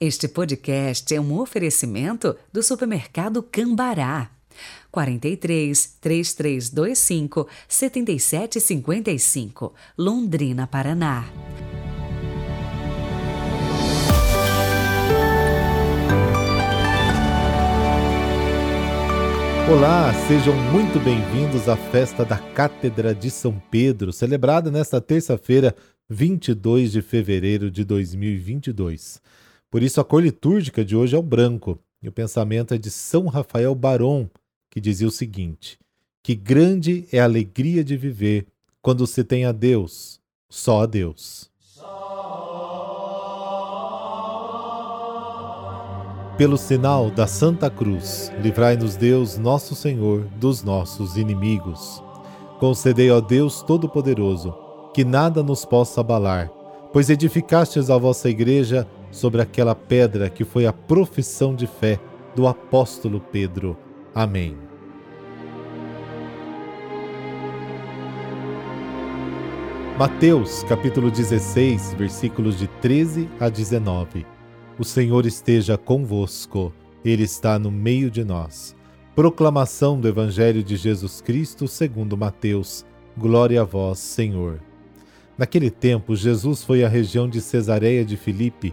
Este podcast é um oferecimento do supermercado Cambará. 43 3325 7755, Londrina, Paraná. Olá, sejam muito bem-vindos à festa da Cátedra de São Pedro, celebrada nesta terça-feira, 22 de fevereiro de 2022. Por isso, a cor litúrgica de hoje é o branco, e o pensamento é de São Rafael Barão, que dizia o seguinte: Que grande é a alegria de viver quando se tem a Deus, só a Deus. Pelo sinal da Santa Cruz, livrai-nos Deus, nosso Senhor, dos nossos inimigos. Concedei, ó Deus Todo-Poderoso, que nada nos possa abalar, pois edificastes a vossa igreja sobre aquela pedra que foi a profissão de fé do apóstolo Pedro. Amém. Mateus, capítulo 16, versículos de 13 a 19. O Senhor esteja convosco, Ele está no meio de nós. Proclamação do Evangelho de Jesus Cristo segundo Mateus. Glória a vós, Senhor. Naquele tempo, Jesus foi à região de Cesareia de Filipe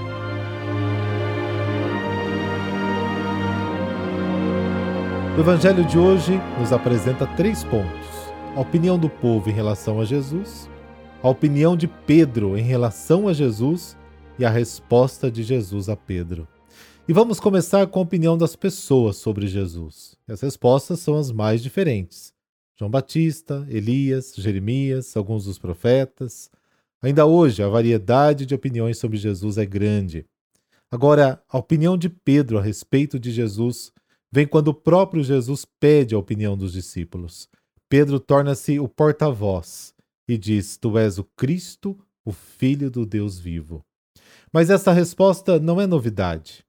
O Evangelho de hoje nos apresenta três pontos: a opinião do povo em relação a Jesus, a opinião de Pedro em relação a Jesus e a resposta de Jesus a Pedro. E vamos começar com a opinião das pessoas sobre Jesus. As respostas são as mais diferentes. João Batista, Elias, Jeremias, alguns dos profetas. Ainda hoje, a variedade de opiniões sobre Jesus é grande. Agora, a opinião de Pedro a respeito de Jesus vem quando o próprio Jesus pede a opinião dos discípulos. Pedro torna-se o porta-voz e diz: Tu és o Cristo, o Filho do Deus vivo. Mas essa resposta não é novidade.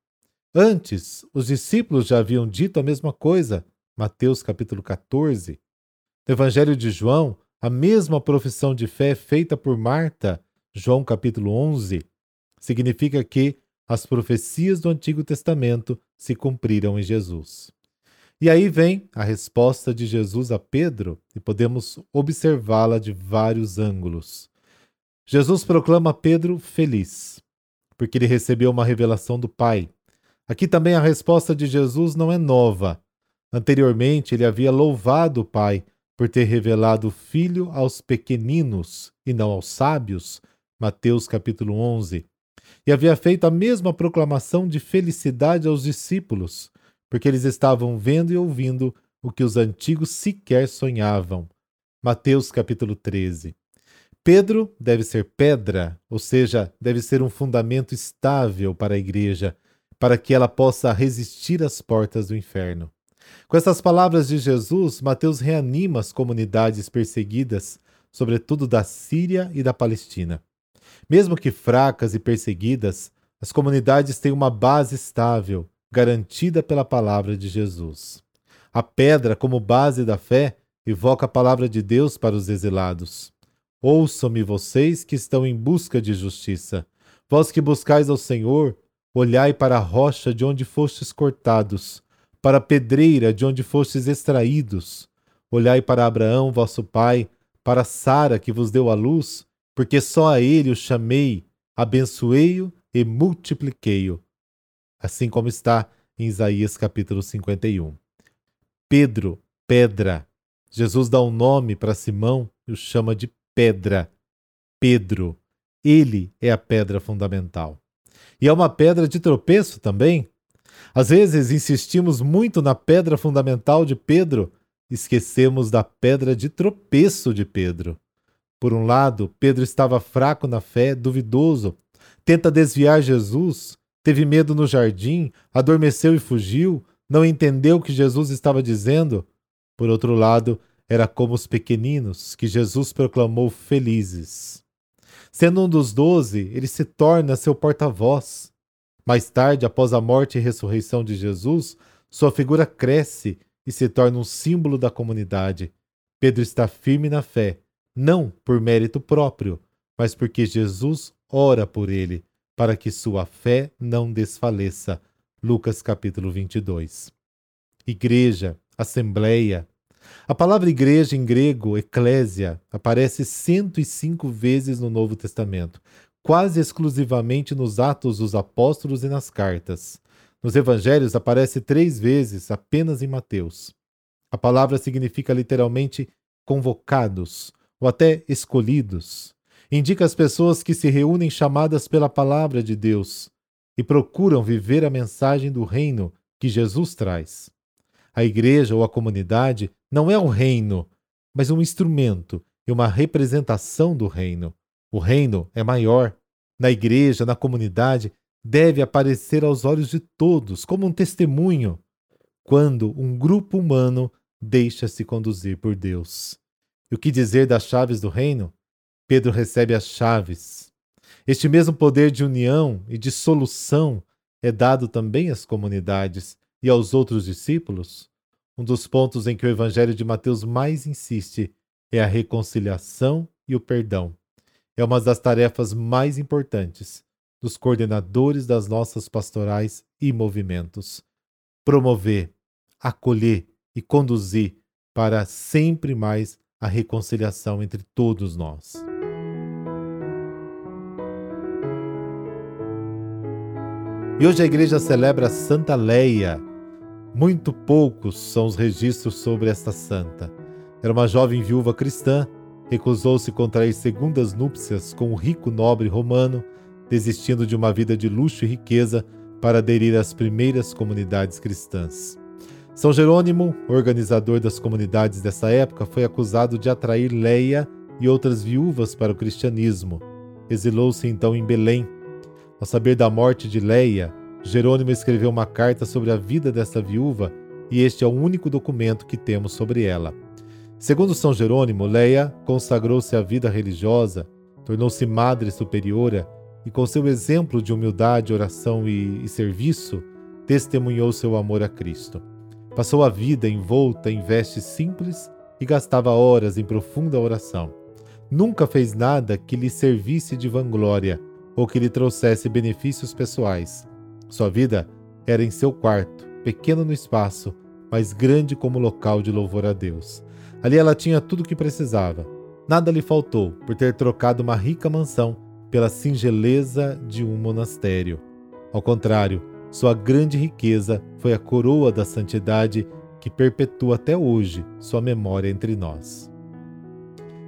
Antes, os discípulos já haviam dito a mesma coisa, Mateus capítulo 14. No Evangelho de João, a mesma profissão de fé feita por Marta, João capítulo 11, significa que as profecias do Antigo Testamento se cumpriram em Jesus. E aí vem a resposta de Jesus a Pedro, e podemos observá-la de vários ângulos. Jesus proclama Pedro feliz, porque ele recebeu uma revelação do Pai. Aqui também a resposta de Jesus não é nova. Anteriormente, ele havia louvado o Pai por ter revelado o Filho aos pequeninos e não aos sábios. Mateus capítulo 11 e havia feito a mesma proclamação de felicidade aos discípulos, porque eles estavam vendo e ouvindo o que os antigos sequer sonhavam. Mateus capítulo 13. Pedro deve ser pedra, ou seja, deve ser um fundamento estável para a igreja, para que ela possa resistir às portas do inferno. Com essas palavras de Jesus, Mateus reanima as comunidades perseguidas, sobretudo da Síria e da Palestina. Mesmo que fracas e perseguidas, as comunidades têm uma base estável, garantida pela palavra de Jesus. A pedra, como base da fé, evoca a palavra de Deus para os exilados. Ouçam-me vocês que estão em busca de justiça. Vós que buscais ao Senhor, olhai para a rocha de onde fostes cortados, para a pedreira de onde fostes extraídos. Olhai para Abraão, vosso pai, para Sara, que vos deu a luz, porque só a ele o chamei, abençoei-o e multipliquei-o. Assim como está em Isaías capítulo 51. Pedro, pedra. Jesus dá um nome para Simão e o chama de pedra. Pedro. Ele é a pedra fundamental. E é uma pedra de tropeço também. Às vezes insistimos muito na pedra fundamental de Pedro, esquecemos da pedra de tropeço de Pedro. Por um lado, Pedro estava fraco na fé, duvidoso, tenta desviar Jesus, teve medo no jardim, adormeceu e fugiu, não entendeu o que Jesus estava dizendo. Por outro lado, era como os pequeninos que Jesus proclamou felizes. Sendo um dos doze, ele se torna seu porta-voz. Mais tarde, após a morte e ressurreição de Jesus, sua figura cresce e se torna um símbolo da comunidade. Pedro está firme na fé, não por mérito próprio, mas porque Jesus ora por ele, para que sua fé não desfaleça. Lucas capítulo 22. Igreja, assembleia. A palavra igreja em grego, eclésia, aparece 105 vezes no Novo Testamento, quase exclusivamente nos Atos dos Apóstolos e nas cartas. Nos evangelhos aparece três vezes apenas em Mateus. A palavra significa literalmente convocados ou até escolhidos. Indica as pessoas que se reúnem chamadas pela palavra de Deus e procuram viver a mensagem do reino que Jesus traz. A igreja ou a comunidade não é um reino, mas um instrumento e uma representação do reino. O reino é maior. Na igreja, na comunidade, deve aparecer aos olhos de todos como um testemunho quando um grupo humano deixa-se conduzir por Deus. E o que dizer das chaves do reino? Pedro recebe as chaves. Este mesmo poder de união e de solução é dado também às comunidades e aos outros discípulos. Um dos pontos em que o Evangelho de Mateus mais insiste é a reconciliação e o perdão. É uma das tarefas mais importantes dos coordenadores das nossas pastorais e movimentos. Promover, acolher e conduzir para sempre mais a reconciliação entre todos nós. E hoje a igreja celebra Santa Leia. Muito poucos são os registros sobre esta santa. Era uma jovem viúva cristã, recusou-se contrair segundas núpcias com um rico nobre romano desistindo de uma vida de luxo e riqueza para aderir às primeiras comunidades cristãs. São Jerônimo, organizador das comunidades dessa época, foi acusado de atrair Leia e outras viúvas para o cristianismo. Exilou-se então em Belém. Ao saber da morte de Leia, Jerônimo escreveu uma carta sobre a vida dessa viúva e este é o único documento que temos sobre ela. Segundo São Jerônimo, Leia consagrou-se à vida religiosa, tornou-se madre superiora e com seu exemplo de humildade, oração e, e serviço, testemunhou seu amor a Cristo. Passou a vida envolta em vestes simples e gastava horas em profunda oração. Nunca fez nada que lhe servisse de vanglória ou que lhe trouxesse benefícios pessoais. Sua vida era em seu quarto, pequeno no espaço, mas grande como local de louvor a Deus. Ali ela tinha tudo o que precisava. Nada lhe faltou por ter trocado uma rica mansão pela singeleza de um monastério. Ao contrário, sua grande riqueza foi a coroa da santidade que perpetua até hoje sua memória entre nós.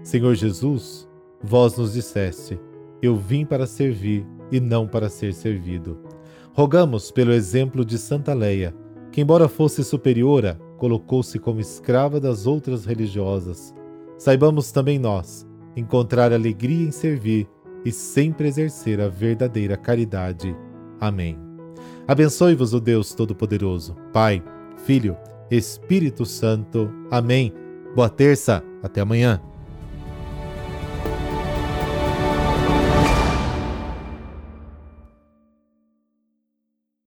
Senhor Jesus, vós nos disseste: Eu vim para servir e não para ser servido. Rogamos pelo exemplo de Santa Leia, que, embora fosse superiora, colocou-se como escrava das outras religiosas. Saibamos também nós encontrar alegria em servir e sempre exercer a verdadeira caridade. Amém. Abençoe-vos o Deus Todo-Poderoso, Pai, Filho, Espírito Santo. Amém. Boa terça, até amanhã.